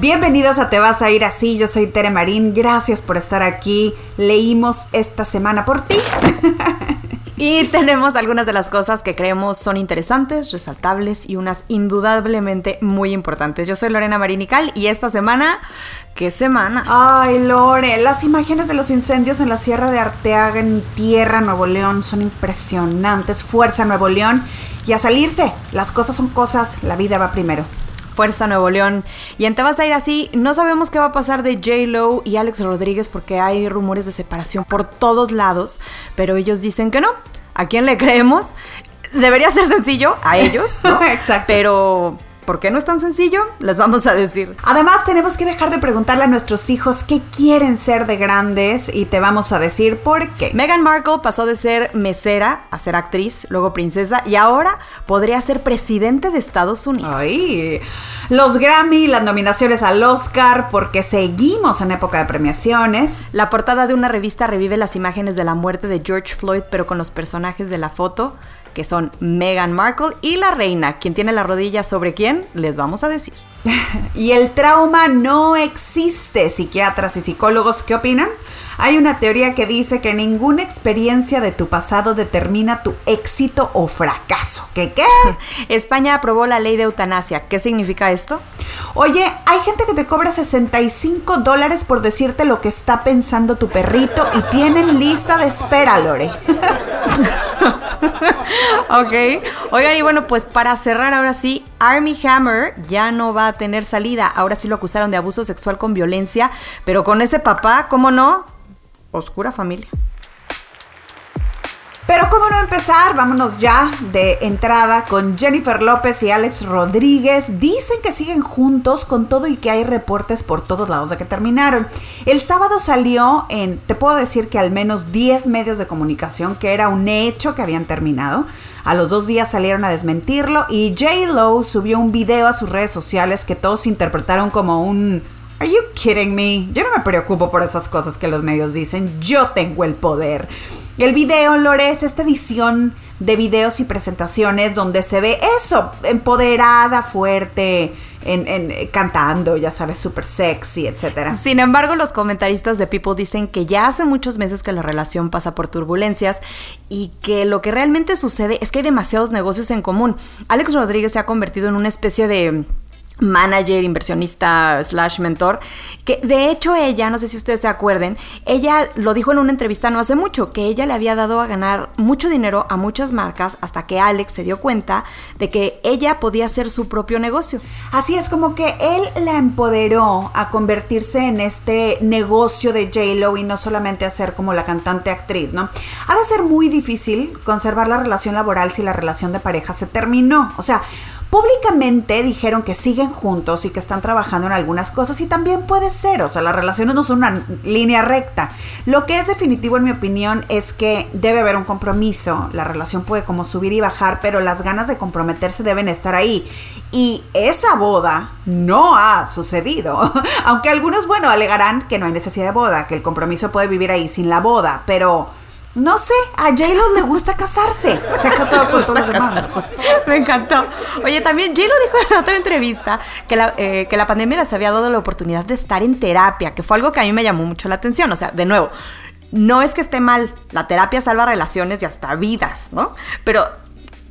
Bienvenidos a Te vas a ir así, yo soy Tere Marín, gracias por estar aquí, leímos esta semana por ti. Y tenemos algunas de las cosas que creemos son interesantes, resaltables y unas indudablemente muy importantes. Yo soy Lorena Marinical y esta semana, ¿qué semana? Ay, Lore, las imágenes de los incendios en la Sierra de Arteaga, en mi tierra, Nuevo León, son impresionantes. Fuerza, Nuevo León. Y a salirse, las cosas son cosas, la vida va primero. Fuerza Nuevo León. Y en Te vas a ir así, no sabemos qué va a pasar de J. Lo y Alex Rodríguez porque hay rumores de separación por todos lados, pero ellos dicen que no. ¿A quién le creemos? Debería ser sencillo, a ellos, ¿no? Exacto. Pero ¿Por qué no es tan sencillo? Les vamos a decir. Además, tenemos que dejar de preguntarle a nuestros hijos qué quieren ser de grandes y te vamos a decir por qué. Meghan Markle pasó de ser mesera a ser actriz, luego princesa y ahora podría ser presidente de Estados Unidos. Ay, los Grammy, las nominaciones al Oscar, porque seguimos en época de premiaciones. La portada de una revista revive las imágenes de la muerte de George Floyd, pero con los personajes de la foto que son Meghan Markle y la reina. ¿Quién tiene la rodilla sobre quién? Les vamos a decir. y el trauma no existe. Psiquiatras y psicólogos, ¿qué opinan? Hay una teoría que dice que ninguna experiencia de tu pasado determina tu éxito o fracaso. ¿Qué qué? España aprobó la ley de eutanasia. ¿Qué significa esto? Oye, hay gente que te cobra 65 dólares por decirte lo que está pensando tu perrito y tienen lista de espera, Lore. ok. Oigan, y bueno, pues para cerrar ahora sí, Army Hammer ya no va a tener salida. Ahora sí lo acusaron de abuso sexual con violencia, pero con ese papá, ¿cómo no? Oscura familia. Pero cómo no empezar, vámonos ya de entrada con Jennifer López y Alex Rodríguez. Dicen que siguen juntos con todo y que hay reportes por todos lados de que terminaron. El sábado salió en, te puedo decir que al menos 10 medios de comunicación que era un hecho que habían terminado. A los dos días salieron a desmentirlo y J. Lo subió un video a sus redes sociales que todos interpretaron como un Are you kidding me? Yo no me preocupo por esas cosas que los medios dicen. Yo tengo el poder. El video, Lore, es esta edición de videos y presentaciones donde se ve eso, empoderada, fuerte, en, cantando, ya sabes, súper sexy, etc. Sin embargo, los comentaristas de People dicen que ya hace muchos meses que la relación pasa por turbulencias y que lo que realmente sucede es que hay demasiados negocios en común. Alex Rodríguez se ha convertido en una especie de manager, inversionista, slash mentor, que de hecho ella, no sé si ustedes se acuerden, ella lo dijo en una entrevista no hace mucho, que ella le había dado a ganar mucho dinero a muchas marcas hasta que Alex se dio cuenta de que ella podía hacer su propio negocio. Así es como que él la empoderó a convertirse en este negocio de J-Lo y no solamente a ser como la cantante actriz, ¿no? Ha de ser muy difícil conservar la relación laboral si la relación de pareja se terminó. O sea, Públicamente dijeron que siguen juntos y que están trabajando en algunas cosas y también puede ser, o sea, las relaciones no son una línea recta. Lo que es definitivo en mi opinión es que debe haber un compromiso, la relación puede como subir y bajar, pero las ganas de comprometerse deben estar ahí. Y esa boda no ha sucedido. Aunque algunos, bueno, alegarán que no hay necesidad de boda, que el compromiso puede vivir ahí sin la boda, pero no sé, a J-Lo le gusta casarse. Se ha casado con todos los demás. Me encantó. Oye, también J-Lo dijo en otra entrevista que la, eh, que la pandemia les había dado la oportunidad de estar en terapia, que fue algo que a mí me llamó mucho la atención. O sea, de nuevo, no es que esté mal, la terapia salva relaciones y hasta vidas, ¿no? Pero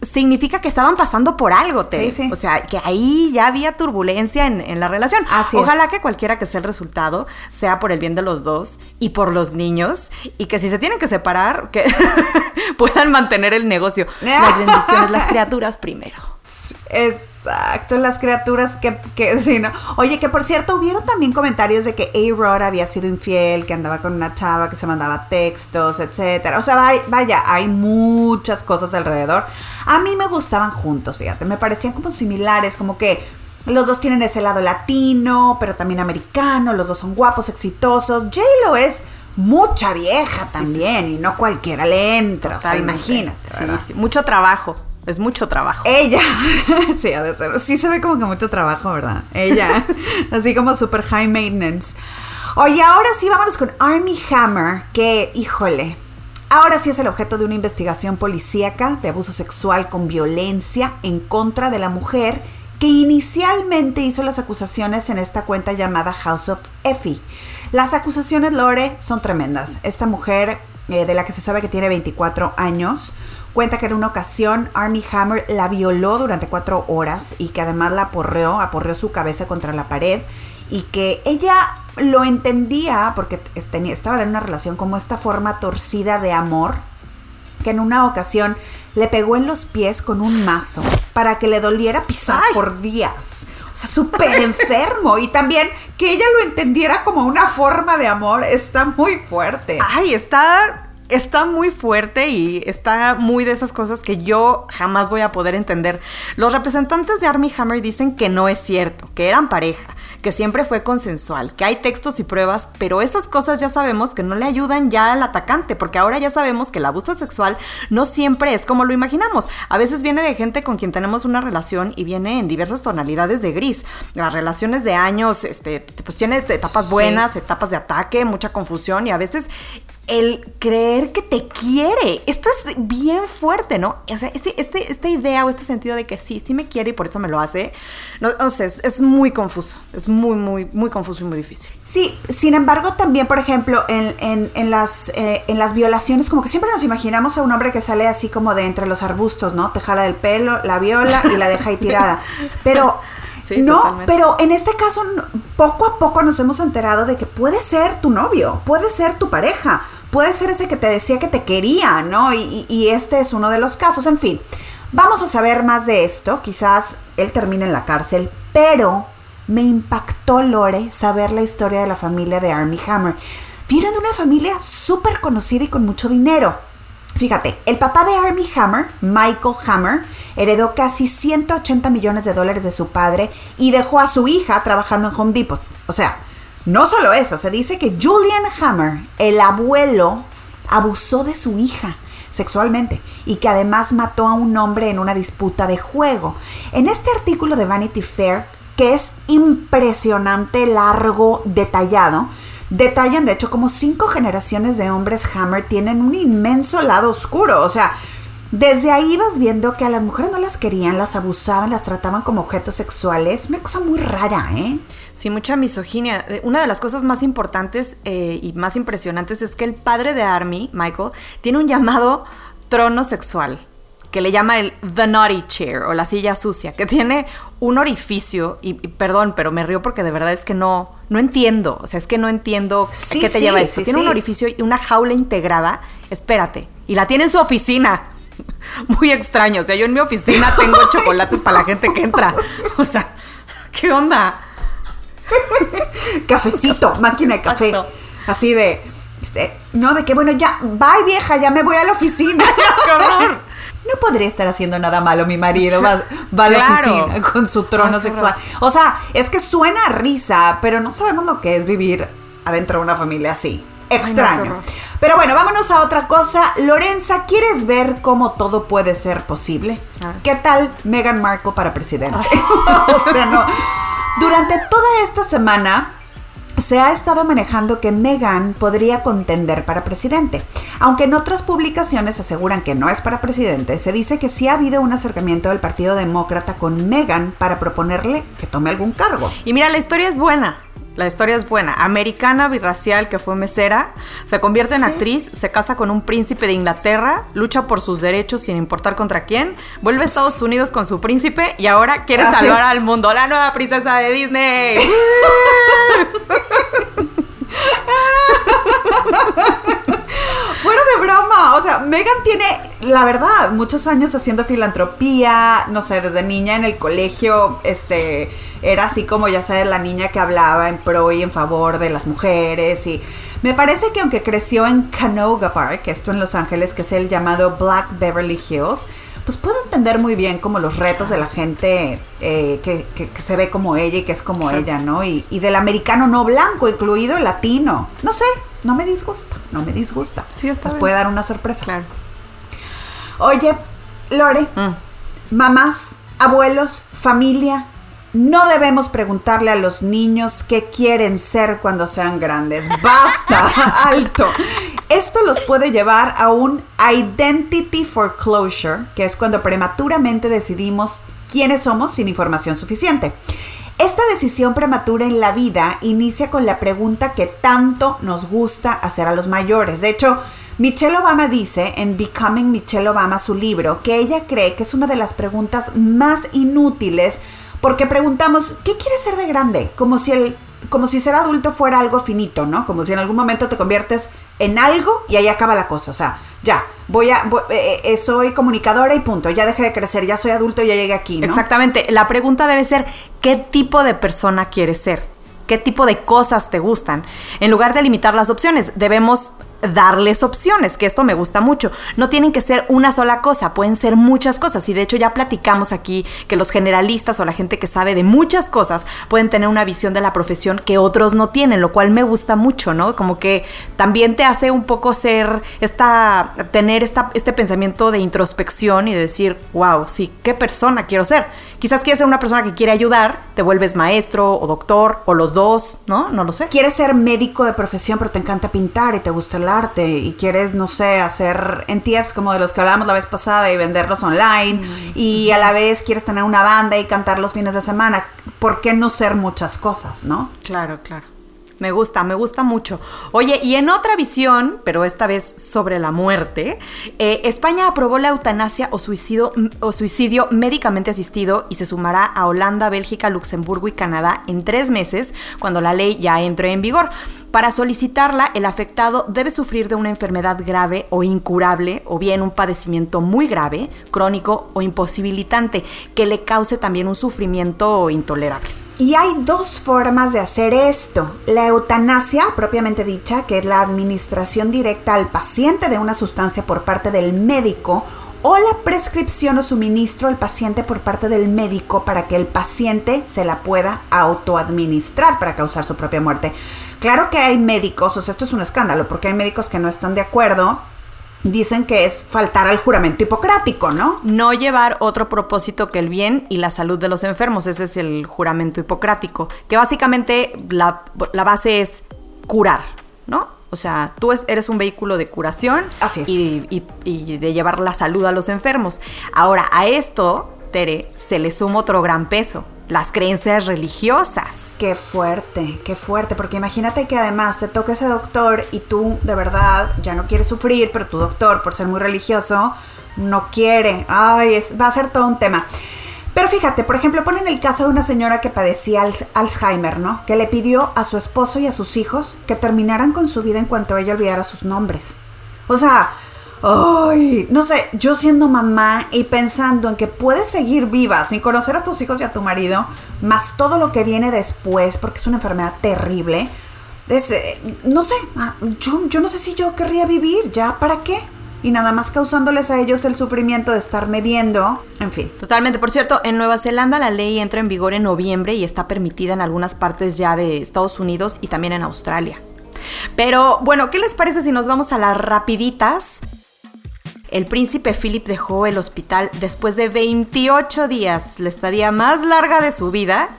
significa que estaban pasando por algo, te. O sea, que ahí ya había turbulencia en, la relación. Ojalá que cualquiera que sea el resultado sea por el bien de los dos y por los niños y que si se tienen que separar, que puedan mantener el negocio. Las bendiciones, las criaturas primero. Exacto, las criaturas que, que sí, ¿no? Oye, que por cierto, hubieron también comentarios de que A-Rod había sido infiel, que andaba con una chava que se mandaba textos, etcétera. O sea, vaya, hay muchas cosas alrededor. A mí me gustaban juntos, fíjate, me parecían como similares, como que los dos tienen ese lado latino, pero también americano, los dos son guapos, exitosos. J-Lo es mucha vieja también y no cualquiera le entra, o sea, imagínate. Sí, mucho trabajo. Es mucho trabajo. Ella, sí, ha de ser. Sí se ve como que mucho trabajo, ¿verdad? Ella, así como super high maintenance. Oye, ahora sí vámonos con Army Hammer, que, híjole, ahora sí es el objeto de una investigación policíaca de abuso sexual con violencia en contra de la mujer que inicialmente hizo las acusaciones en esta cuenta llamada House of Effie. Las acusaciones, Lore, son tremendas. Esta mujer, eh, de la que se sabe que tiene 24 años, cuenta que en una ocasión Army Hammer la violó durante cuatro horas y que además la aporreó, aporreó su cabeza contra la pared y que ella lo entendía porque tenía, estaba en una relación como esta forma torcida de amor, que en una ocasión le pegó en los pies con un mazo para que le doliera pisar por días. O sea, súper enfermo. Y también que ella lo entendiera como una forma de amor está muy fuerte. Ay, está está muy fuerte y está muy de esas cosas que yo jamás voy a poder entender. Los representantes de Army Hammer dicen que no es cierto, que eran pareja, que siempre fue consensual, que hay textos y pruebas, pero esas cosas ya sabemos que no le ayudan ya al atacante, porque ahora ya sabemos que el abuso sexual no siempre es como lo imaginamos. A veces viene de gente con quien tenemos una relación y viene en diversas tonalidades de gris. Las relaciones de años, este, pues tiene etapas buenas, etapas de ataque, mucha confusión y a veces el creer que te quiere. Esto es bien fuerte, ¿no? O sea, este, este, esta idea o este sentido de que sí, sí me quiere y por eso me lo hace, no, sé, es, muy confuso. Es muy, muy, muy confuso y muy difícil. Sí, sin embargo, también, por ejemplo, en, las, eh, en las violaciones, como que siempre nos imaginamos a un hombre que sale así como de entre los arbustos, ¿no? Te jala del pelo, la viola y la deja ahí tirada. Pero no, pero en este caso poco a poco nos hemos enterado de que puede ser tu novio, puede ser tu pareja, puede ser ese que te decía que te quería, ¿no? Y, este es uno de los casos, en fin. Vamos a saber más de esto, quizás él termine en la cárcel, pero me impactó, Lore, saber la historia de la familia de Army Hammer. Viene de una familia súper conocida y con mucho dinero. Fíjate, el papá de Army Hammer, Michael Hammer, heredó casi 180 millones de dólares de su padre y dejó a su hija trabajando en Home Depot. O sea, no solo eso, se dice que Julian Hammer, el abuelo, abusó de su hija sexualmente y que además mató a un hombre en una disputa de juego. En este artículo de Vanity Fair, que es impresionante, largo, detallado, detallan de hecho como cinco generaciones de hombres Hammer tienen un inmenso lado oscuro. O sea, desde ahí vas viendo que a las mujeres no las querían, las abusaban, las trataban como objetos sexuales. Una cosa muy rara, ¿eh? Sí, mucha misoginia. Una de las cosas más importantes eh, y más impresionantes es que el padre de Army, Michael, tiene un llamado trono sexual que le llama el The Naughty Chair o la silla sucia, que tiene un orificio, y, perdón, pero me río porque de verdad es que no, no entiendo, o sea, es que no entiendo qué te lleva esto. tiene un orificio y una jaula integrada, espérate, y la tiene en su oficina. muy extraño. O sea, yo en mi oficina tengo chocolates para la gente que entra. O sea, ¿qué onda? Cafecito, máquina de café. Así de, este, no, de que bueno, ya, bye vieja, ya me voy a la oficina. No podría estar haciendo nada malo mi marido, va, a la oficina con su trono sexual. O sea, es que suena a risa, pero no sabemos lo que es vivir adentro de una familia así. Extraño. Pero bueno, vámonos a otra cosa. Lorenza, ¿quieres ver cómo todo puede ser posible? Ah. ¿Qué tal Meghan Markle para presidente? o sea, no. Durante toda esta semana se ha estado manejando que Meghan podría contender para presidente. Aunque en otras publicaciones aseguran que no es para presidente, se dice que sí ha habido un acercamiento del Partido Demócrata con Meghan para proponerle que tome algún cargo. Y mira, la historia es buena. La historia es buena. Americana, birracial, que fue mesera, se convierte en actriz, se casa con un príncipe de Inglaterra, lucha por sus derechos sin importar contra quién, vuelve a Estados Unidos con su príncipe y ahora quiere salvar al mundo. La nueva princesa de Disney. Fuera de broma, o sea, Megan tiene, la verdad, muchos años haciendo filantropía, no sé, desde niña en el colegio, este, era así como, ya sabes, la niña que hablaba en pro y en favor de las mujeres y me parece que aunque creció en Canoga Park, esto en Los Ángeles, que es el llamado Black Beverly Hills, pues puedo entender muy bien como los retos de la gente eh, que, se ve como ella y que es como ella, ¿no? Y, del americano no blanco, incluido el latino. No sé, no me disgusta, no me disgusta. Sí, está Nos puede dar una sorpresa. Claro. Oye, Lore, mm. mamás, abuelos, familia, no debemos preguntarle a los niños qué quieren ser cuando sean grandes. Basta, alto. Esto los puede llevar a un identity foreclosure, que es cuando prematuramente decidimos quiénes somos sin información suficiente. Esta decisión prematura en la vida inicia con la pregunta que tanto nos gusta hacer a los mayores. De hecho, Michelle Obama dice en Becoming Michelle Obama, su libro, que ella cree que es una de las preguntas más inútiles porque preguntamos, ¿qué quieres ser de grande? Como si el como si ser adulto fuera algo finito, ¿no? Como si en algún momento te conviertes en algo y ahí acaba la cosa. O sea, ya, voy a, eh, eh, soy comunicadora y punto, ya dejé de crecer, ya soy adulto, ya llegué aquí, ¿no? Exactamente. La pregunta debe ser, ¿qué tipo de persona quieres ser? ¿Qué tipo de cosas te gustan? En lugar de limitar las opciones, debemos darles opciones, que esto me gusta mucho. No tienen que ser una sola cosa, pueden ser muchas cosas. Y de hecho ya platicamos aquí que los generalistas o la gente que sabe de muchas cosas pueden tener una visión de la profesión que otros no tienen, lo cual me gusta mucho, ¿no? Como que también te hace un poco ser, esta, tener esta, este pensamiento de introspección y decir, wow, sí, ¿qué persona quiero ser? Quizás quieres ser una persona que quiere ayudar, te vuelves maestro o doctor o los dos, ¿no? No lo sé. Quieres ser médico de profesión, pero te encanta pintar y te gusta el arte y quieres, no sé, hacer NTFs como de los que hablábamos la vez pasada y venderlos online mm. y a la vez quieres tener una banda y cantar los fines de semana. ¿Por qué no ser muchas cosas, no? Claro, claro. Me gusta, me gusta mucho. Oye, y en otra visión, pero esta vez sobre la muerte, eh, España aprobó la eutanasia o suicidio, o suicidio médicamente asistido y se sumará a Holanda, Bélgica, Luxemburgo y Canadá en tres meses, cuando la ley ya entre en vigor. Para solicitarla, el afectado debe sufrir de una enfermedad grave o incurable, o bien un padecimiento muy grave, crónico o imposibilitante, que le cause también un sufrimiento intolerable. Y hay dos formas de hacer esto. La eutanasia, propiamente dicha, que es la administración directa al paciente de una sustancia por parte del médico, o la prescripción o suministro al paciente por parte del médico para que el paciente se la pueda autoadministrar para causar su propia muerte. Claro que hay médicos, o sea, esto es un escándalo, porque hay médicos que no están de acuerdo dicen que es faltar al juramento hipocrático, ¿no? No llevar otro propósito que el bien y la salud de los enfermos, ese es el juramento hipocrático, que básicamente la, base es curar, ¿no? O sea, tú eres un vehículo de curación Así es. Y, y, de llevar la salud a los enfermos. Ahora, a esto, Tere, se le suma otro gran peso, las creencias religiosas. Qué fuerte, qué fuerte, porque imagínate que además te toca ese doctor y tú de verdad ya no quieres sufrir, pero tu doctor, por ser muy religioso, no quiere. Ay, va a ser todo un tema. Pero fíjate, por ejemplo, ponen el caso de una señora que padecía Alzheimer, ¿no? Que le pidió a su esposo y a sus hijos que terminaran con su vida en cuanto ella olvidara sus nombres. O sea, Ay, no sé, yo siendo mamá y pensando en que puedes seguir viva sin conocer a tus hijos y a tu marido, más todo lo que viene después, porque es una enfermedad terrible, es, eh, no sé, ah, yo, yo no sé si yo querría vivir, ¿ya para qué? y nada más causándoles a ellos el sufrimiento de estarme viendo, en fin. Totalmente. Por cierto, en Nueva Zelanda la ley entra en vigor en noviembre y está permitida en algunas partes ya de Estados Unidos y también en Australia. Pero bueno, ¿qué les parece si nos vamos a las rapiditas? El príncipe Philip dejó el hospital después de 28 días, la estadía más larga de su vida,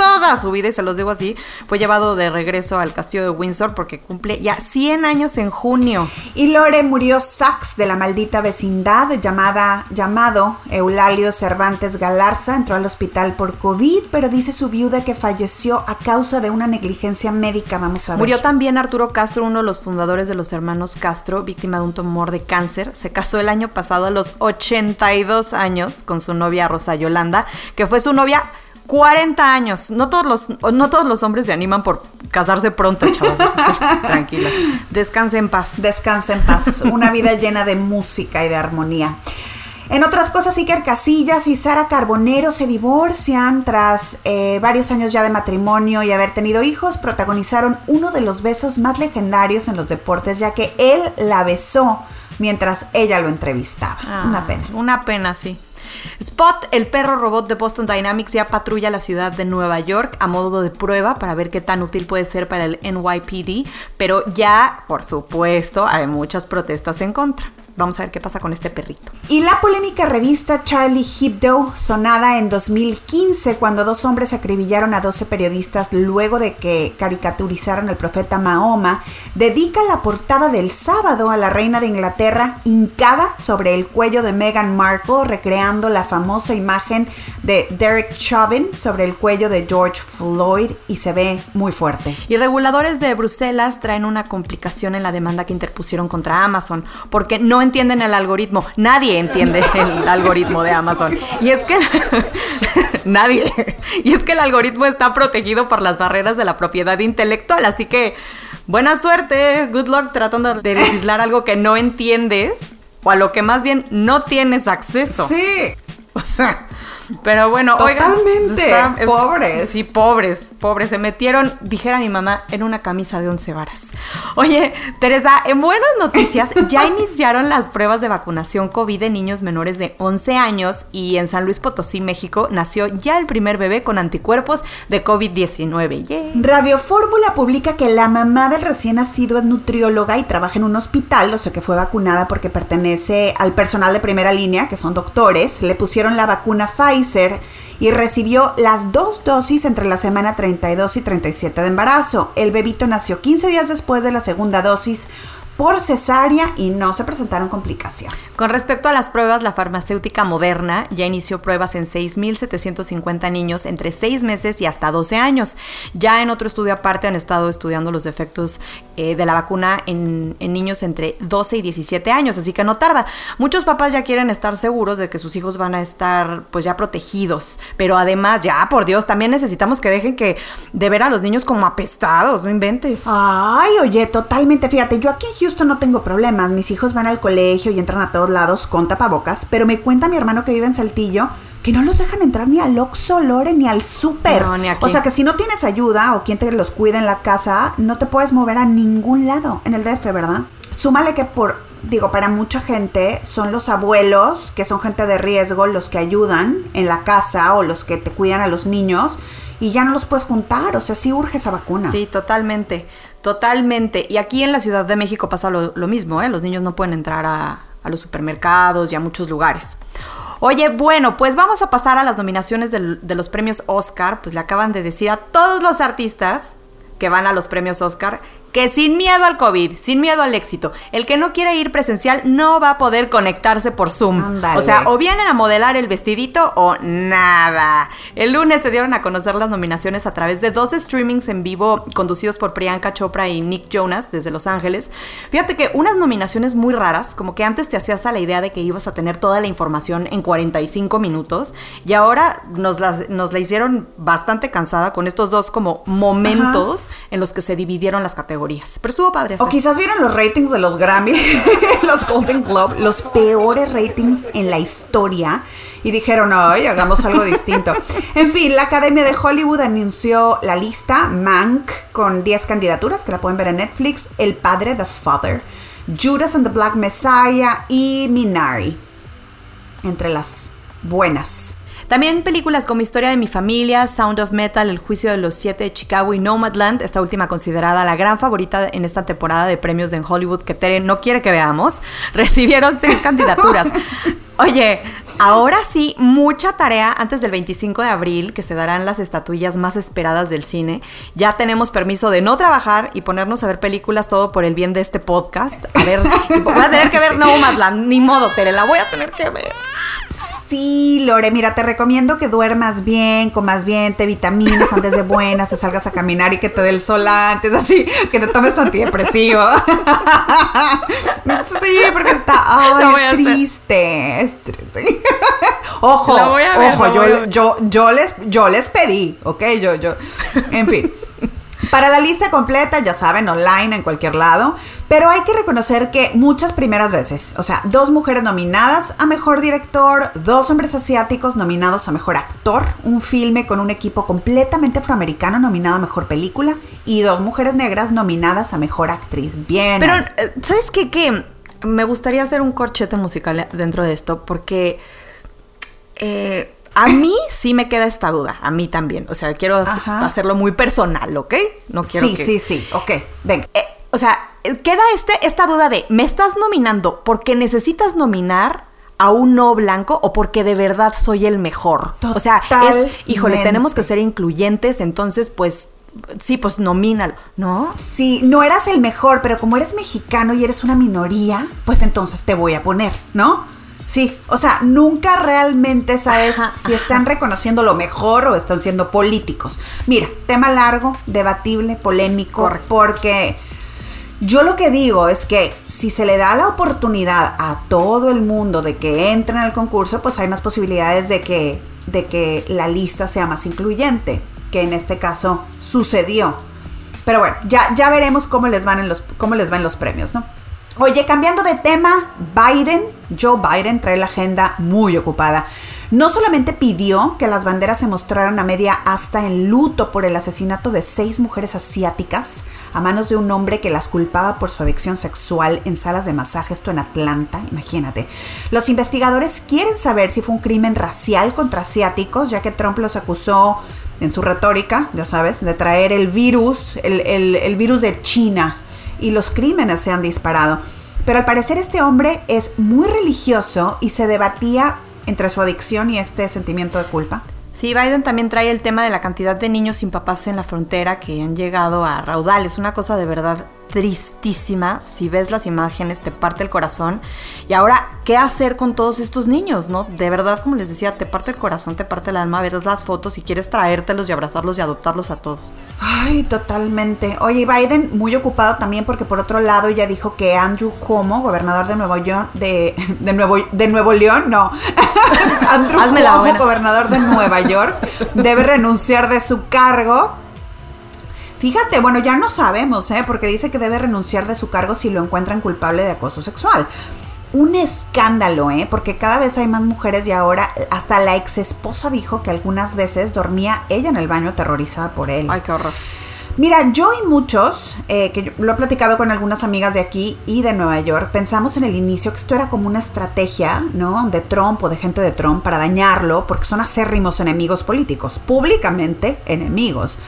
toda su vida, y se los digo así, fue llevado de regreso al castillo de Windsor porque cumple ya 100 años en junio. Y Lore murió Sax de la maldita vecindad llamada, llamado Eulalio Cervantes Galarza. Entró al hospital por COVID, pero dice su viuda que falleció a causa de una negligencia médica. Vamos a ver. Murió también Arturo Castro, uno de los fundadores de los hermanos Castro, víctima de un tumor de cáncer. Se casó el año pasado a los 82 años con su novia Rosa Yolanda, que fue su novia 40 años. No todos los, no todos los hombres se animan por casarse pronto, chavos. Tranquila. Descanse en paz. Descanse en paz. Una vida llena de música y de armonía. En otras cosas, Iker Casillas y Sara Carbonero se divorcian tras eh, varios años ya de matrimonio y haber tenido hijos. Protagonizaron uno de los besos más legendarios en los deportes, ya que él la besó mientras ella lo entrevistaba. una ah, pena. Una pena, sí. Spot, el perro robot de Boston Dynamics, ya patrulla la ciudad de Nueva York a modo de prueba para ver qué tan útil puede ser para el NYPD, pero ya, por supuesto, hay muchas protestas en contra. Vamos a ver qué pasa con este perrito. Y la polémica revista Charlie Hebdo, sonada en 2015 cuando dos hombres acribillaron a 12 periodistas luego de que caricaturizaron al profeta Mahoma, dedica la portada del sábado a la reina de Inglaterra hincada sobre el cuello de Meghan Markle, recreando la famosa imagen de Derek Chauvin sobre el cuello de George Floyd y se ve muy fuerte. Y reguladores de Bruselas traen una complicación en la demanda que interpusieron contra Amazon porque no entienden el algoritmo. Nadie entiende el algoritmo de Amazon. Y es que nadie. Y es que el algoritmo está protegido por las barreras de la propiedad intelectual, así que buena suerte, good luck tratando de legislar algo que no entiendes o a lo que más bien no tienes acceso. Sí. O sea, pero bueno, Totalmente. pobres. Sí, pobres, pobres. Se metieron, dijera mi mamá, en una camisa de once varas. Oye, Teresa, en buenas noticias, ya iniciaron las pruebas de vacunación COVID de niños menores de 11 años y en San Luis Potosí, México, nació ya el primer bebé con anticuerpos de COVID-19. Radio Fórmula publica que la mamá del recién nacido es nutrióloga y trabaja en un hospital, o sea que fue vacunada porque pertenece al personal de primera línea, que son doctores. Le pusieron la vacuna Pfizer y recibió las dos dosis entre la semana 32 y 37 de embarazo. El bebito nació 15 días después de la segunda dosis por cesárea y no se presentaron complicaciones. Con respecto a las pruebas, la farmacéutica Moderna ya inició pruebas en 6.750 niños entre 6 meses y hasta 12 años. Ya en otro estudio aparte han estado estudiando los efectos eh, de la vacuna en, en, niños entre 12 y 17 años, así que no tarda. Muchos papás ya quieren estar seguros de que sus hijos van a estar pues ya protegidos, pero además ya, por Dios, también necesitamos que dejen que de ver a los niños como apestados, no inventes. Ay, oye, totalmente, fíjate, yo aquí en Houston no tengo problemas. Mis hijos van al colegio y entran a todos lados con tapabocas, pero me cuenta mi hermano que vive en Saltillo que no los dejan entrar ni al Oxxo, Lore, ni al súper. No, ni aquí. O sea que si no tienes ayuda o quien te los cuida en la casa, no te puedes mover a ningún lado en el DF, ¿verdad? Súmale que por, digo, para mucha gente son los abuelos, que son gente de riesgo, los que ayudan en la casa o los que te cuidan a los niños y ya no los puedes juntar, o sea, sí urge esa vacuna. Sí, totalmente. Totalmente. Y aquí en la Ciudad de México pasa lo, lo mismo, ¿eh? Los niños no pueden entrar a, a, los supermercados y a muchos lugares. Oye, bueno, pues vamos a pasar a las nominaciones de, los premios Oscar. Pues le acaban de decir a todos los artistas que van a los premios Oscar que sin miedo al COVID, sin miedo al éxito, el que no quiere ir presencial no va a poder conectarse por Zoom. O sea, o vienen a modelar el vestidito o nada. El lunes se dieron a conocer las nominaciones a través de dos streamings en vivo conducidos por Priyanka Chopra y Nick Jonas desde Los Ángeles. Fíjate que unas nominaciones muy raras, como que antes te hacías a la idea de que ibas a tener toda la información en 45 minutos y ahora nos, las, nos la hicieron bastante cansada con estos dos como momentos Ajá. en los que se dividieron las categorías. Pero estuvo padre. O quizás vieron los ratings de los Grammy, los Golden Globe, los peores ratings en la historia. Y dijeron, ay, hagamos algo distinto. En fin, la Academia de Hollywood anunció la lista Mank con 10 candidaturas que la pueden ver en Netflix. El Padre, The Father, Judas and the Black Messiah y Minari. Entre las buenas. También películas como Historia de mi familia, Sound of Metal, El juicio de los siete de Chicago y Nomadland, esta última considerada la gran favorita en esta temporada de premios en Hollywood que Tere no quiere que veamos, recibieron seis candidaturas. Oye, ahora sí, mucha tarea antes del 25 de abril, que se darán las estatuillas más esperadas del cine. Ya tenemos permiso de no trabajar y ponernos a ver películas todo por el bien de este podcast. A ver, voy a tener que ver Nomadland, ni modo, Tere, la voy a tener que ver. Sí, Lore, mira, te recomiendo que duermas bien, comas bien, te vitaminas antes de buenas, te salgas a caminar y que te dé el sol antes, así, que te tomes tu antidepresivo. sí, porque está ay, es triste, ojo, ver, ojo, yo, yo, yo, les, yo les pedí, ok, yo, yo, en fin. Para la lista completa, ya saben, online, en cualquier lado. Pero hay que reconocer que muchas primeras veces, o sea, dos mujeres nominadas a mejor director, dos hombres asiáticos nominados a mejor actor, un filme con un equipo completamente afroamericano nominado a mejor película y dos mujeres negras nominadas a mejor actriz. Bien. Pero, ¿sabes qué? Que me gustaría hacer un corchete musical dentro de esto porque. Eh, a mí sí me queda esta duda, a mí también. O sea, quiero Ajá. hacerlo muy personal, ¿ok? No quiero sí, que... Sí, sí, ok, venga. Eh, o sea, queda este, esta duda de, ¿me estás nominando porque necesitas nominar a un no blanco o porque de verdad soy el mejor? O sea, es, híjole, tenemos que ser incluyentes, entonces pues sí, pues nomínalo, ¿no? Sí, no eras el mejor, pero como eres mexicano y eres una minoría, pues entonces te voy a poner, ¿no? Sí, o sea, nunca realmente sabes si están reconociendo lo mejor o están siendo políticos. Mira, tema largo, debatible, polémico, porque yo lo que digo es que si se le da la oportunidad a todo el mundo de que entren al concurso, pues hay más posibilidades de que, de que la lista sea más incluyente que en este caso sucedió. Pero bueno, ya, ya veremos cómo les, van en los, cómo les van los premios, ¿no? Oye, cambiando de tema, Biden, Joe Biden trae la agenda muy ocupada. No solamente pidió que las banderas se mostraran a media hasta en luto por el asesinato de seis mujeres asiáticas a manos de un hombre que las culpaba por su adicción sexual en salas de masaje, esto en Atlanta, imagínate. Los investigadores quieren saber si fue un crimen racial contra asiáticos, ya que Trump los acusó en su retórica, ya sabes, de traer el virus, el, virus de China y los crímenes se han disparado. Pero al parecer este hombre es muy religioso y se debatía entre su adicción y este sentimiento de culpa. Sí, Biden también trae el tema de la cantidad de niños sin papás en la frontera que han llegado a raudales, una cosa de verdad tristísima. Si ves las imágenes, te parte el corazón. Y ahora, ¿qué hacer con todos estos niños? ¿No? De verdad, como les decía, te parte el corazón, te parte el alma, ver las fotos y quieres traértelos y abrazarlos y adoptarlos a todos. Ay, totalmente. Oye, Biden muy ocupado también porque por otro lado ya dijo que Andrew Cuomo, gobernador de Nuevo León, de, de Nuevo, de Nuevo León, no. Andrew Cuomo, gobernador de Nueva York, debe renunciar de su cargo Fíjate, bueno, ya no sabemos, ¿eh? Porque dice que debe renunciar de su cargo si lo encuentran culpable de acoso sexual. Un escándalo, ¿eh? Porque cada vez hay más mujeres y ahora hasta la ex esposa dijo que algunas veces dormía ella en el baño aterrorizada por él. Ay, qué horror. Mira, yo y muchos, eh, que lo he platicado con algunas amigas de aquí y de Nueva York, pensamos en el inicio que esto era como una estrategia, ¿no? De Trump o de gente de Trump para dañarlo, porque son acérrimos enemigos políticos, públicamente enemigos.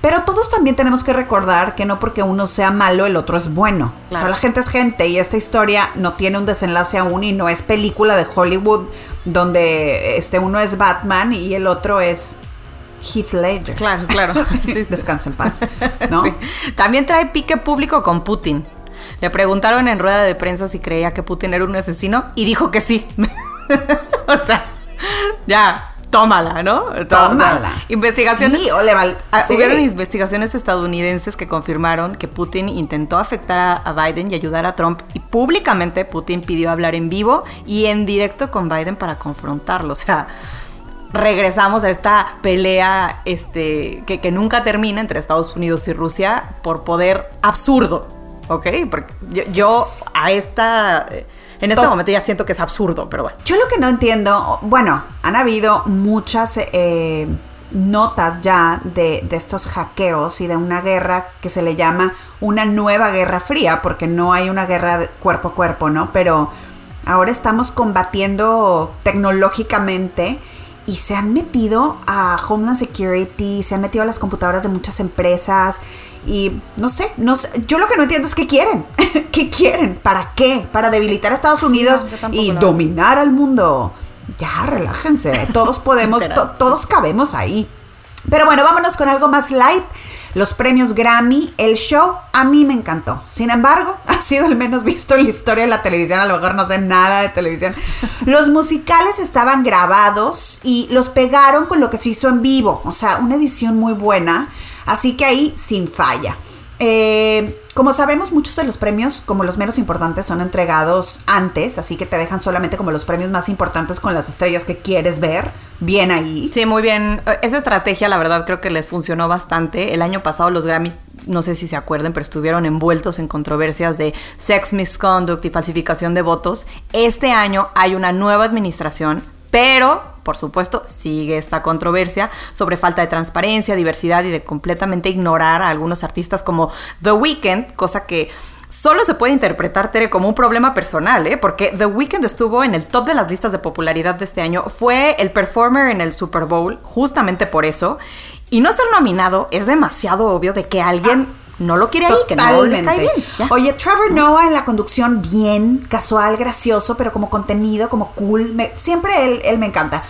Pero todos también tenemos que recordar que no porque uno sea malo, el otro es bueno. O sea, la gente es gente y esta historia no tiene un desenlace aún y no es película de Hollywood donde este uno es Batman y el otro es Heath Ledger. Claro, claro. Descansa en paz. ¿no? También trae pique público con Putin. Le preguntaron en rueda de prensa si creía que Putin era un asesino y dijo que sí. o sea, ya, tómala, ¿no? Tómala. investigaciones. Sí, o le ah, Hubieron investigaciones estadounidenses que confirmaron que Putin intentó afectar a, Biden y ayudar a Trump. Y públicamente Putin pidió hablar en vivo y en directo con Biden para confrontarlo. O sea, regresamos a esta pelea este, que, que nunca termina entre Estados Unidos y Rusia por poder absurdo. ¿Ok? Porque yo, a esta. En este momento ya siento que es absurdo, pero bueno. Yo lo que no entiendo, bueno, han habido muchas eh, notas ya de, de, estos hackeos y de una guerra que se le llama una nueva guerra fría, porque no hay una guerra cuerpo a cuerpo, ¿no? Pero ahora estamos combatiendo tecnológicamente y se han metido a Homeland Security, se han metido a las computadoras de muchas empresas y no sé, no yo lo que no entiendo es qué quieren. ¿Qué quieren? ¿Para qué? ¿Para debilitar a Estados Unidos y dominar al mundo? Ya, relájense. Todos podemos, todos cabemos ahí. Pero bueno, vámonos con algo más light. Los premios Grammy, el show a mí me encantó. Sin embargo, ha sido el menos visto en la historia de la televisión. A lo mejor no sé nada de televisión. Los musicales estaban grabados y los pegaron con lo que se hizo en vivo. O sea, una edición muy buena. Así que ahí sin falla. Eh, como sabemos, muchos de los premios, como los menos importantes, son entregados antes, así que te dejan solamente como los premios más importantes con las estrellas que quieres ver. Bien ahí. Sí, muy bien. Esa estrategia, la verdad, creo que les funcionó bastante. El año pasado los Grammys, no sé si se acuerden, pero estuvieron envueltos en controversias de sex misconduct y falsificación de votos. Este año hay una nueva administración, pero por supuesto, sigue esta controversia sobre falta de transparencia, diversidad y de completamente ignorar a algunos artistas como The Weeknd, cosa que solo se puede interpretar, Tere, como un problema personal, ¿eh? Porque The Weeknd estuvo en el top de las listas de popularidad de este año, fue el performer en el Super Bowl, justamente por eso. Y no ser nominado es demasiado obvio de que alguien no lo quiere ahí, que no le cae bien. ya. Oye, Trevor Noah en la conducción bien, casual, gracioso, pero como contenido, como cool. me- siempre él, él me encanta.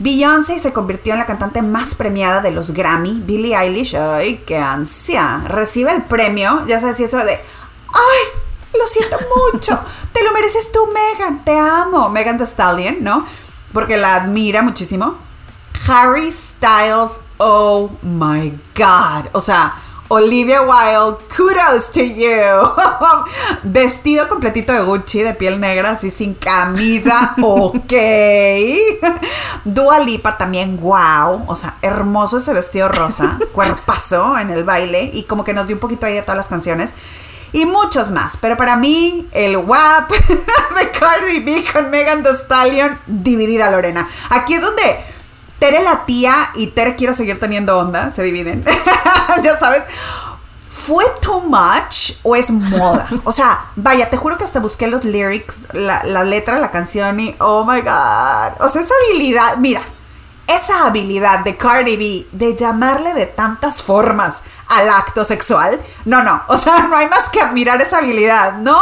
Beyoncé se convirtió en la cantante más premiada de los Grammy. Billie Eilish, ay, qué ansia. Recibe el premio, ya sabes, y eso de, ay, lo siento mucho. Te lo mereces tú, Megan. Te amo. Megan Thee Stallion, ¿no? Porque la admira muchísimo. Harry Styles, oh my God. O sea, Olivia Wilde, kudos to you. Vestido completito de Gucci, de piel negra, así sin camisa, ok. Dua Lipa también, wow. O sea, hermoso ese vestido rosa, cuerpazo en el baile y como que nos dio un poquito ahí de todas las canciones. Y muchos más, pero para mí el WAP de Cardi B con Megan Thee Stallion, dividida Lorena. Aquí es donde Tere la tía y Tere quiero seguir teniendo onda, se dividen. ya sabes. ¿Fue too much o es moda? O sea, vaya, te juro que hasta busqué los lyrics, la, la letra, la canción y oh my god. O sea, esa habilidad, mira, esa habilidad de Cardi B de llamarle de tantas formas al acto sexual. No, no, o sea, no hay más que admirar esa habilidad. No,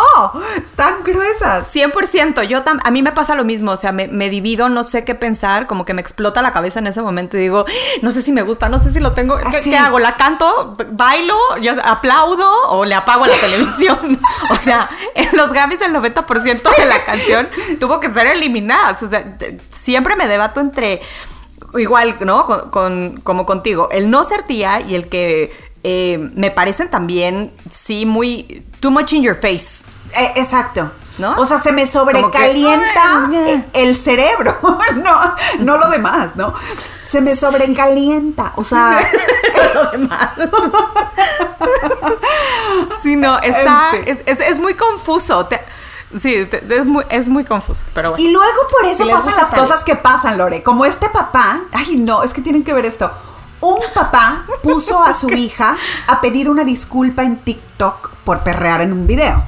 están gruesas. 100%, yo tam- a mí me pasa lo mismo, o sea, me, me divido, no sé qué pensar, como que me explota la cabeza en ese momento y digo, no sé si me gusta, no sé si lo tengo, ¿qué, hago? ¿La canto? ¿Bailo? ¿Yo aplaudo? ¿O le apago a la televisión? o sea, en los Grammys el 90% de la canción tuvo que ser eliminada, o sea, siempre me debato entre, igual, ¿no? Con, con- como contigo, el no ser tía y el que eh, me parecen también, sí, muy, too much in your face. Eh, exacto. ¿No? O sea, se me sobrecalienta el cerebro, no, no lo demás, ¿no? Se me sobrecalienta, o sea, lo demás. sí, no, está, es- es muy confuso. Te- sí, es, muy, es muy confuso, pero bueno. Y luego por eso Si pasan las cosas que pasan, Lore. Como este papá, ay no, es que tienen que ver esto. Un papá puso a su hija a pedir una disculpa en TikTok por perrear en un video.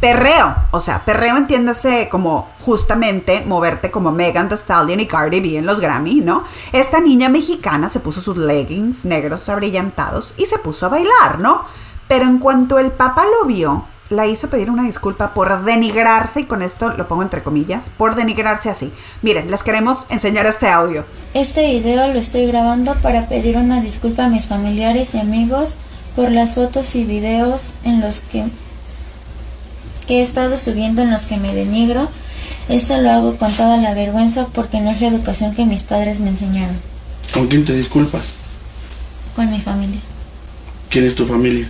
Perreo, o sea, perreo entiéndase como justamente moverte como Megan Thee Stallion y Cardi B en los Grammy, ¿no? Esta niña mexicana se puso sus leggings negros abrillantados y se puso a bailar, ¿no? Pero en cuanto el papá lo vio, la hizo pedir una disculpa por denigrarse, y con esto lo pongo entre comillas, por denigrarse así. Miren, les queremos enseñar este audio. Este video lo estoy grabando para pedir una disculpa a mis familiares y amigos por las fotos y videos en los que, que he estado subiendo en los que me denigro. Esto lo hago con toda la vergüenza porque no es la educación que mis padres me enseñaron. ¿Con quién te disculpas? Con mi familia, ¿Quién es tu familia?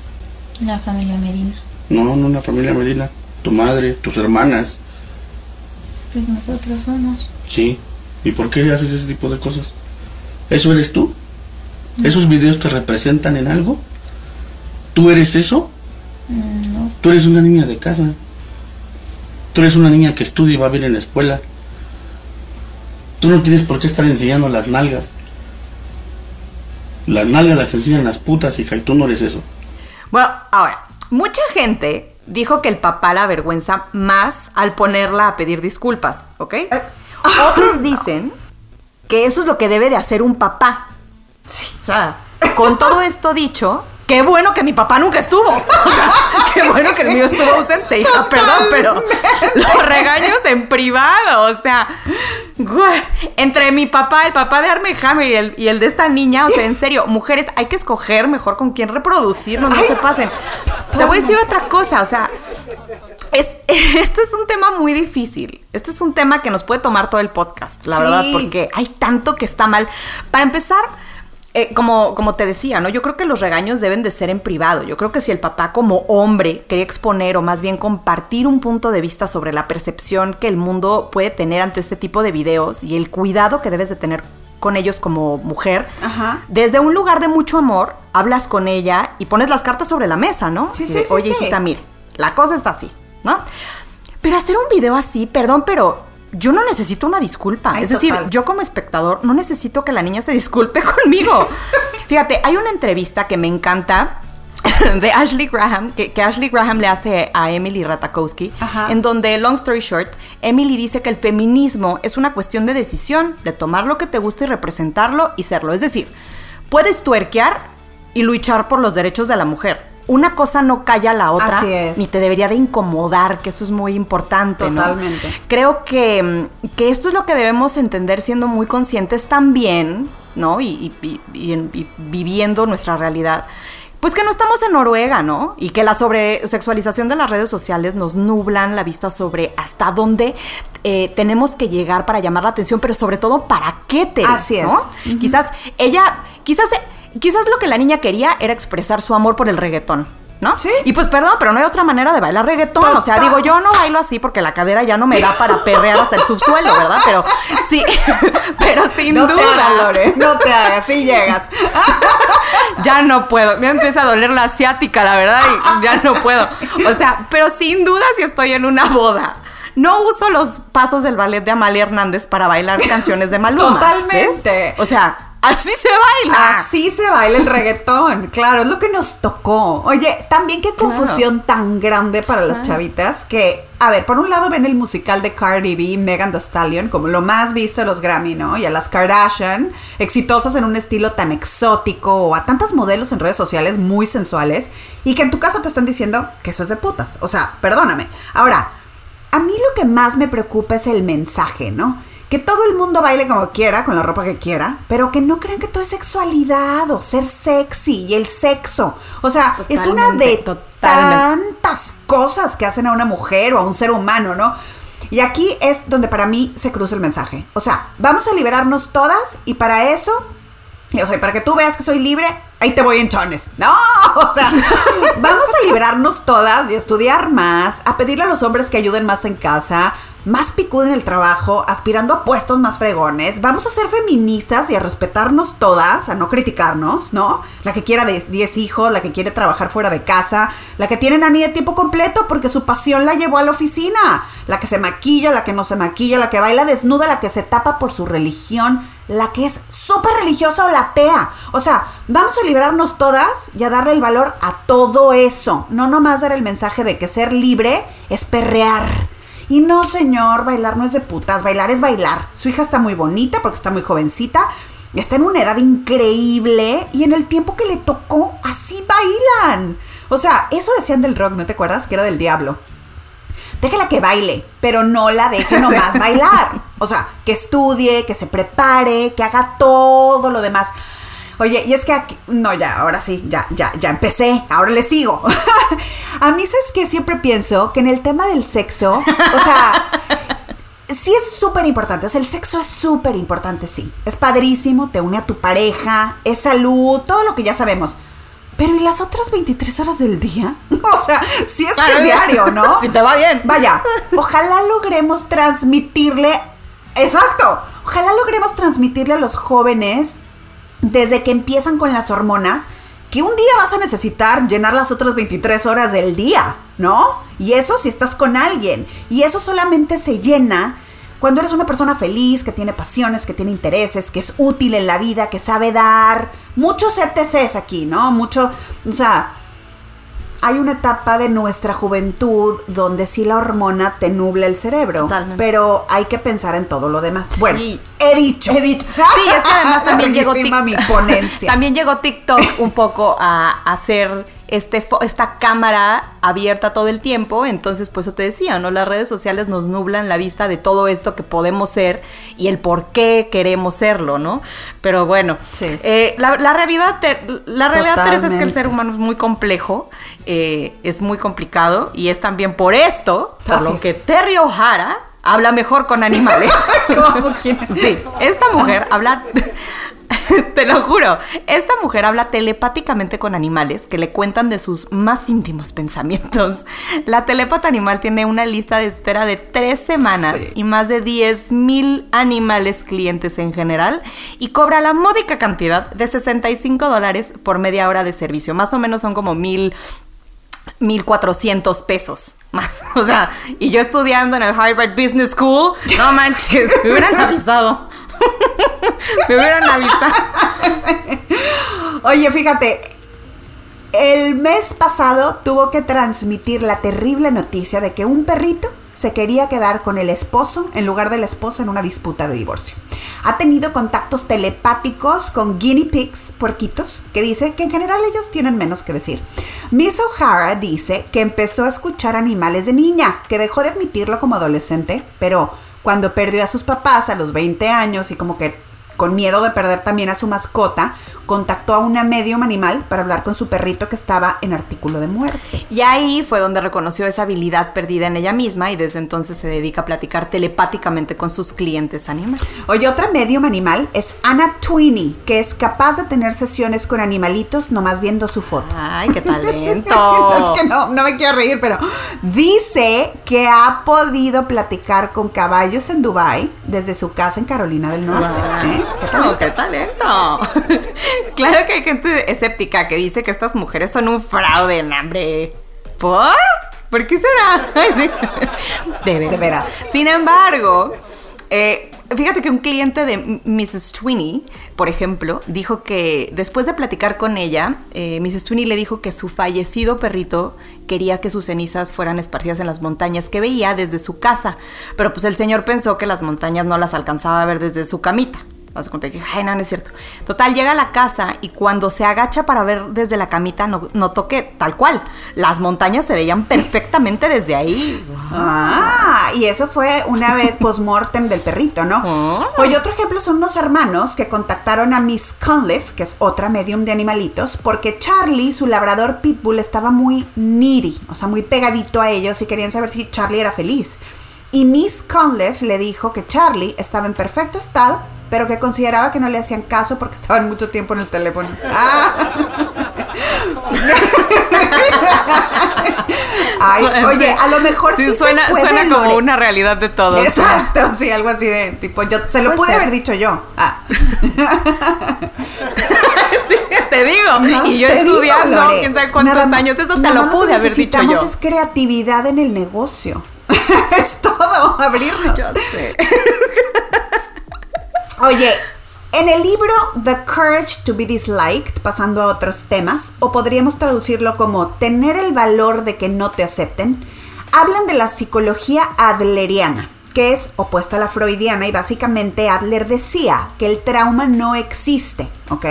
la familia Medina. No, no la familia Medina. Tu madre, tus hermanas. Pues nosotros somos. Sí. ¿Y por qué haces ese tipo de cosas? ¿Eso eres tú? ¿Esos videos te representan en algo? ¿Tú eres eso? Mm, No, Tú eres una niña de casa. Tú eres una niña que estudia y va bien en la escuela. Tú no tienes por qué estar enseñando las nalgas. Las nalgas las enseñan las putas, hija, y tú no eres eso. Bueno, ahora, mucha gente dijo que el papá la avergüenza más al ponerla a pedir disculpas, ¿ok? Otros dicen que eso es lo que debe de hacer un papá. O sea, con todo esto dicho, qué bueno que mi papá nunca estuvo. O sea, qué bueno que el mío estuvo ausente, hija, perdón, pero los regaños en privado, o sea, entre mi papá, el papá de Armie Hammer y el, y el de esta niña, o sea, en serio, mujeres, hay que escoger mejor con quién reproducirnos, no se pasen. Te voy a decir otra cosa, o sea, es, esto es un tema muy difícil. Este es un tema que nos puede tomar todo el podcast, la Sí. verdad, porque hay tanto que está mal. Para empezar, eh, como, como te decía, ¿no? Yo creo que los regaños deben de ser en privado. Yo creo que si el papá como hombre quería exponer o más bien compartir un punto de vista sobre la percepción que el mundo puede tener ante este tipo de videos y el cuidado que debes de tener con ellos como mujer, Ajá. desde un lugar de mucho amor, hablas con ella y pones las cartas sobre la mesa, ¿no? Sí, sí, de, sí, Oye, sí. hijita, mire, la cosa está así, ¿no? Pero hacer un video así, perdón, pero yo no necesito una disculpa. Ay, es decir, yo como espectador no necesito que la niña se disculpe conmigo. Fíjate, hay una entrevista que me encanta de Ashley Graham, que, que Ashley Graham le hace a Emily Ratakowski, Ajá. en donde, long story short, Emily dice que el feminismo es una cuestión de decisión, de tomar lo que te gusta y representarlo y serlo. Es decir, puedes tuerquear y luchar por los derechos de la mujer. Una cosa no calla a la otra, Así es. ni te debería de incomodar, que eso es muy importante, ¿no? Totalmente. Creo que, mm, que esto es lo que debemos entender siendo muy conscientes también, ¿no? Y, y- y- y en- y viviendo nuestra realidad. Pues que no estamos en Noruega, ¿no? Y que la sobresexualización de las redes sociales nos nublan la vista sobre hasta dónde eh, tenemos que llegar para llamar la atención, pero sobre todo para qué te. Así es. ¿no? Quizás ella, quizás, quizás lo que la niña quería era expresar su amor por el reggaetón. ¿No? Sí. Y pues perdón, pero no hay otra manera de bailar reggaetón. O sea, digo, yo no bailo así porque la cadera ya no me da para perrear hasta el subsuelo, ¿verdad? Pero sí, pero sin no duda. te hagas, Lore, no te hagas, sí llegas. ya no puedo. Me empieza a doler la asiática, la verdad, y ya no puedo. O sea, pero sin duda si estoy en una boda. No uso los pasos del ballet de Amalia Hernández para bailar canciones de Maluma. Totalmente. ¿ves? O sea, así se baila. Así se baila el reggaetón, claro, es lo que nos tocó. Oye, también qué confusión tan grande para las chavitas que, a ver, por un lado ven el musical de Cardi B y Megan Thee Stallion como lo más visto de los Grammy, ¿no? Y a las Kardashian, exitosas en un estilo tan exótico, o a tantas modelos en redes sociales muy sensuales, y que en tu casa te están diciendo que eso es de putas. O sea, perdóname. Ahora, a mí lo que más me preocupa es el mensaje, ¿no? Que todo el mundo baile como quiera, con la ropa que quiera, pero que no crean que todo es sexualidad o ser sexy y el sexo. O sea, es una de Totalmente, tantas cosas que hacen a una mujer o a un ser humano, ¿no? Y aquí es donde para mí se cruza el mensaje. O sea, vamos a liberarnos todas y para eso, y, o sea, para que tú veas que soy libre, ahí te voy en chones. No, o sea, vamos a liberarnos todas y estudiar más, a pedirle a los hombres que ayuden más en casa, más picudo en el trabajo, aspirando a puestos más fregones. Vamos a ser feministas y a respetarnos todas, a no criticarnos, ¿no? La que quiera de 10 hijos, la que quiere trabajar fuera de casa, la que tiene nani de tiempo completo porque su pasión la llevó a la oficina, la que se maquilla, la que no se maquilla, la que baila desnuda, la que se tapa por su religión, la que es súper religiosa o la atea. O sea, vamos a liberarnos todas y a darle el valor a todo eso. No nomás dar el mensaje de que ser libre es perrear. Y no, señor, bailar no es de putas, bailar es bailar. Su hija está muy bonita porque está muy jovencita, está en una edad increíble y en el tiempo que le tocó, así bailan. O sea, eso decían del rock, ¿no te acuerdas? Que era del diablo. Déjela que baile, pero no la deje nomás bailar. O sea, que estudie, que se prepare, que haga todo lo demás. Oye, y es que aquí, no, ya, ahora sí, ya, ya, ya empecé, ahora le sigo. A mí es que siempre pienso que en el tema del sexo, o sea, sí es súper importante, o sea, el sexo es súper importante, sí. Es padrísimo, te une a tu pareja, es salud, todo lo que ya sabemos. Pero ¿y las otras 23 horas del día? O sea, sí es que es diario, ¿no? Si te va bien. Vaya, ojalá logremos transmitirle, exacto, ojalá logremos transmitirle a los jóvenes desde que empiezan con las hormonas que un día vas a necesitar llenar las otras 23 horas del día, ¿no? Y eso si estás con alguien. Y eso solamente se llena cuando eres una persona feliz, que tiene pasiones, que tiene intereses, que es útil en la vida, que sabe dar. Muchos ETCs aquí, ¿no? Mucho, o sea, hay una etapa de nuestra juventud donde sí la hormona te nubla el cerebro, Totalmente. pero hay que pensar en todo lo demás. Bueno, Sí. he dicho. He dicho. Sí, es que además también llegó TikTok. mi ponencia. También llegó TikTok un poco a hacer este esta cámara abierta todo el tiempo. Entonces, pues eso te decía, ¿no? Las redes sociales nos nublan la vista de todo esto que podemos ser y el por qué queremos serlo, ¿no? Pero bueno, Sí. eh, la, la realidad, te- la realidad Teresa, es que el ser humano es muy complejo, eh, es muy complicado y es también por esto, por Así lo es. que Terry O'Hara habla mejor con animales. ¿Cómo quién? Sí, esta mujer habla, te lo juro, esta mujer habla telepáticamente con animales que le cuentan de sus más íntimos pensamientos. La telepata animal tiene una lista de espera de tres semanas Sí. y más de 10 mil animales clientes en general y cobra la módica cantidad de 65 dólares por media hora de servicio. Más o menos son como mil 1400 pesos. O sea, y yo estudiando en el Harvard Business School, no manches, me hubieran avisado. me hubieran avisado. Oye, fíjate, el mes pasado tuvo que transmitir la terrible noticia de que un perrito se quería quedar con el esposo en lugar de la esposa en una disputa de divorcio. Ha tenido contactos telepáticos con guinea pigs, puerquitos, que dice que en general ellos tienen menos que decir. Miss O'Hara dice que empezó a escuchar animales de niña, que dejó de admitirlo como adolescente, pero cuando perdió a sus papás a los 20 años y como que con miedo de perder también a su mascota, contactó a una medium animal para hablar con su perrito que estaba en artículo de muerte. Y ahí fue donde reconoció esa habilidad perdida en ella misma y desde entonces se dedica a platicar telepáticamente con sus clientes animales. Oye, otra medium animal es Anna Tweeney, que es capaz de tener sesiones con animalitos nomás viendo su foto. Ay, qué talento. es que no, no me quiero reír, pero dice que ha podido platicar con caballos en Dubai desde su casa en Carolina del Norte. ¿eh? ¿Qué talento? ¡Qué talento! claro que hay gente escéptica que dice que estas mujeres son un fraude, hambre. ¿Por? ¿Por qué será? de, veras. de veras. Sin embargo, eh, fíjate que un cliente de Mrs. Tweeney, por ejemplo, dijo que después de platicar con ella, eh, Mrs. Le dijo que su fallecido perrito quería que sus cenizas fueran esparcidas en las montañas que veía desde su casa, pero pues el señor pensó que las montañas no las alcanzaba a ver desde su camita. Vas a contar que, ay, no, no es cierto. Total, llega a la casa y cuando se agacha para ver desde la camita, no, notó que tal cual, las montañas se veían perfectamente desde ahí. Ah, y eso fue una vez post-mortem del perrito, ¿no? Ah. Oye, otro ejemplo son unos hermanos que contactaron a Miss Conliffe, que es otra medium de animalitos, porque Charlie, su labrador pitbull, estaba muy needy, o sea, muy pegadito a ellos y querían saber si Charlie era feliz. Y Miss Conliffe le dijo que Charlie estaba en perfecto estado pero que consideraba que no le hacían caso porque estaban mucho tiempo en el teléfono. Ah. oye, a lo mejor sí, suena, suena como una realidad de todos. Exacto, sí, algo así de tipo, yo se lo pude haber dicho yo. Ah. te digo. y yo estudiando, quién sabe cuántos años, eso te lo pude haber dicho yo. es creatividad en el negocio. es todo, abrirnos. Yo sé. Oye, en el libro The Courage to be Disliked, pasando a otros temas, o podríamos traducirlo como Tener el valor de que no te acepten, hablan de la psicología adleriana, que es opuesta a la freudiana y básicamente Adler decía que el trauma no existe, ¿ok?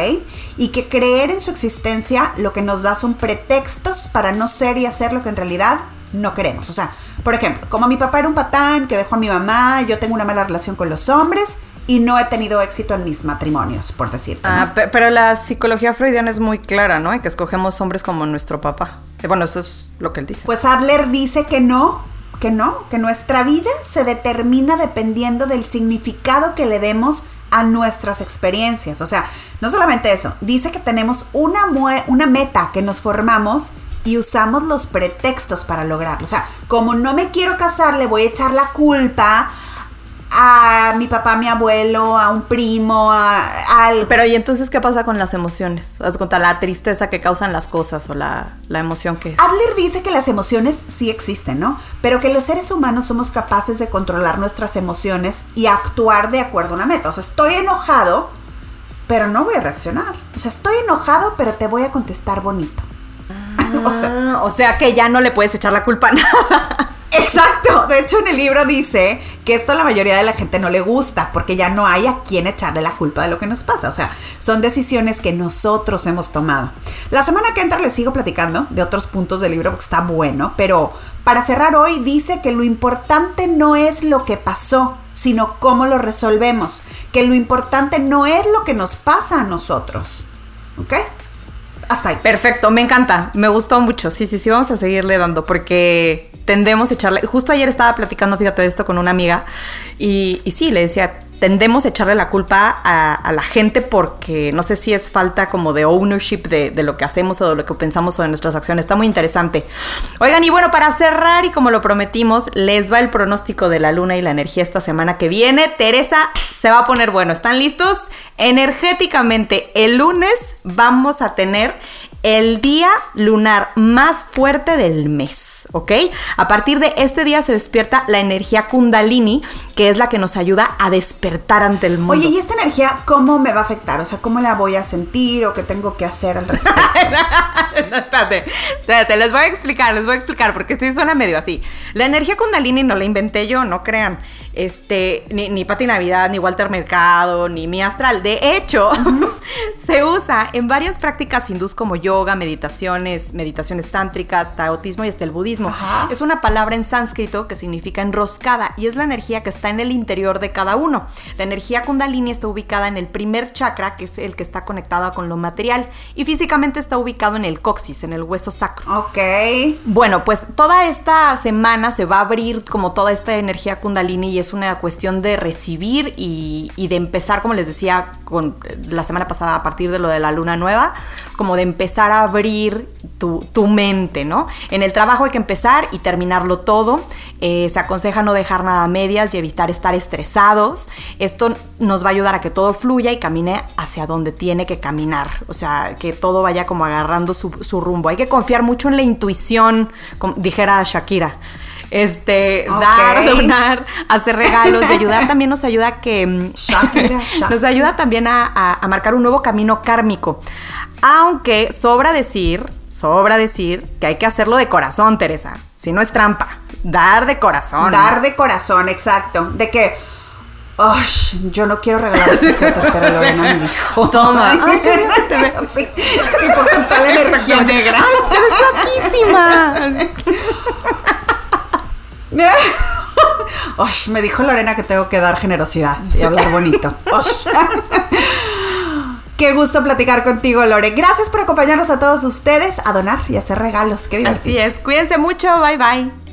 Y que creer en su existencia lo que nos da son pretextos para no ser y hacer lo que en realidad no queremos. O sea, por ejemplo, como mi papá era un patán que dejó a mi mamá, yo tengo una mala relación con los hombres, y no he tenido éxito en mis matrimonios, por decirte. Ah, pero la psicología freudiana es muy clara, ¿no? Que escogemos hombres como nuestro papá. Eh, bueno, eso es lo que él dice. Pues Adler dice que no, que no, que nuestra vida se determina dependiendo del significado que le demos a nuestras experiencias. O sea, no solamente eso, dice que tenemos una, una meta que nos formamos y usamos los pretextos para lograrlo. O sea, como no me quiero casar, le voy a echar la culpa a mi papá, a mi abuelo, a un primo, a, algo. Pero ¿y entonces qué pasa con las emociones? Haz cuenta la tristeza que causan las cosas o la, la, emoción que es. Adler dice que las emociones sí existen, ¿no? Pero que los seres humanos somos capaces de controlar nuestras emociones y actuar de acuerdo a una meta. O sea, estoy enojado, pero no voy a reaccionar. O sea, estoy enojado, pero te voy a contestar bonito. o, sea, o sea que ya no le puedes echar la culpa a nada. Exacto. De hecho, en el libro dice que esto a la mayoría de la gente no le gusta porque ya no hay a quien echarle la culpa de lo que nos pasa. O sea, son decisiones que nosotros hemos tomado. La semana que entra les sigo platicando de otros puntos del libro porque está bueno, pero para cerrar hoy dice que lo importante no es lo que pasó, sino cómo lo resolvemos. Que lo importante no es lo que nos pasa a nosotros. ¿Ok? Hasta ahí. Perfecto, me encanta. Me gustó mucho. Sí, sí, sí, vamos a seguirle dando porque tendemos a echarle. Justo ayer estaba platicando, fíjate, de esto con una amiga y, sí, le decía, tendemos a echarle la culpa a, la gente porque no sé si es falta como de ownership de, de, lo que hacemos o de lo que pensamos o de nuestras acciones. Está muy interesante. Oigan, y bueno, para cerrar y como lo prometimos, les va el pronóstico de la luna y la energía esta semana que viene. Teresa, se va a poner bueno. ¿Están listos? Energéticamente, el lunes vamos a tener el día lunar más fuerte del mes. ¿Ok? A partir de este día se despierta la energía kundalini, que es la que nos ayuda a despertar ante el mundo. Oye, ¿y esta energía cómo me va a afectar? O sea, ¿cómo la voy a sentir o qué tengo que hacer al respecto? no, espérate, espérate, les voy a explicar, les voy a explicar, porque sí suena medio así. La energía kundalini no la inventé yo, no crean. Este, ni, ni Pati Navidad, ni Walter Mercado, ni mi astral. De hecho, se usa en varias prácticas hindús como yoga, meditaciones, meditaciones tántricas, taotismo y hasta el budismo. Ajá. Es una palabra en sánscrito que significa enroscada y es la energía que está en el interior de cada uno. La energía kundalini está ubicada en el primer chakra, que es el que está conectado con lo material, y físicamente está ubicado en el coxis, en el hueso sacro. ok. Bueno, pues toda esta semana se va a abrir como toda esta energía kundalini y es una cuestión de recibir y, de empezar, como les decía con la semana pasada a partir de lo de la luna nueva, como de empezar a abrir tu, tu mente, ¿no? En el trabajo hay que empezar y terminarlo todo. Eh, se aconseja no dejar nada a medias y evitar estar estresados. Esto nos va a ayudar a que todo fluya y camine hacia donde tiene que caminar. O sea, que todo vaya como agarrando su, su rumbo. Hay que confiar mucho en la intuición, como dijera Shakira. Este, dar, donar, hacer regalos y ayudar también nos ayuda a que mm, Shakira, Shakira. nos ayuda también a, a- a marcar un nuevo camino kármico. Aunque sobra decir, sobra decir que hay que hacerlo de corazón, Teresa. Si no es trampa, dar de corazón. Dar de corazón, exacto. De que, "Ay, yo no quiero regalar este suéter, pero Lorena me dijo. Toma. Ay, qué bien te ve. Sí, tipo con tal energía negra. ¡Ay, te ves guapísima! Ay, me dijo Lorena que tengo que dar generosidad y hablar bonito. Ay. Qué gusto platicar contigo, Lore. Gracias por acompañarnos a todos ustedes a donar y hacer regalos. Qué divertido. Así es. Cuídense mucho. Bye bye.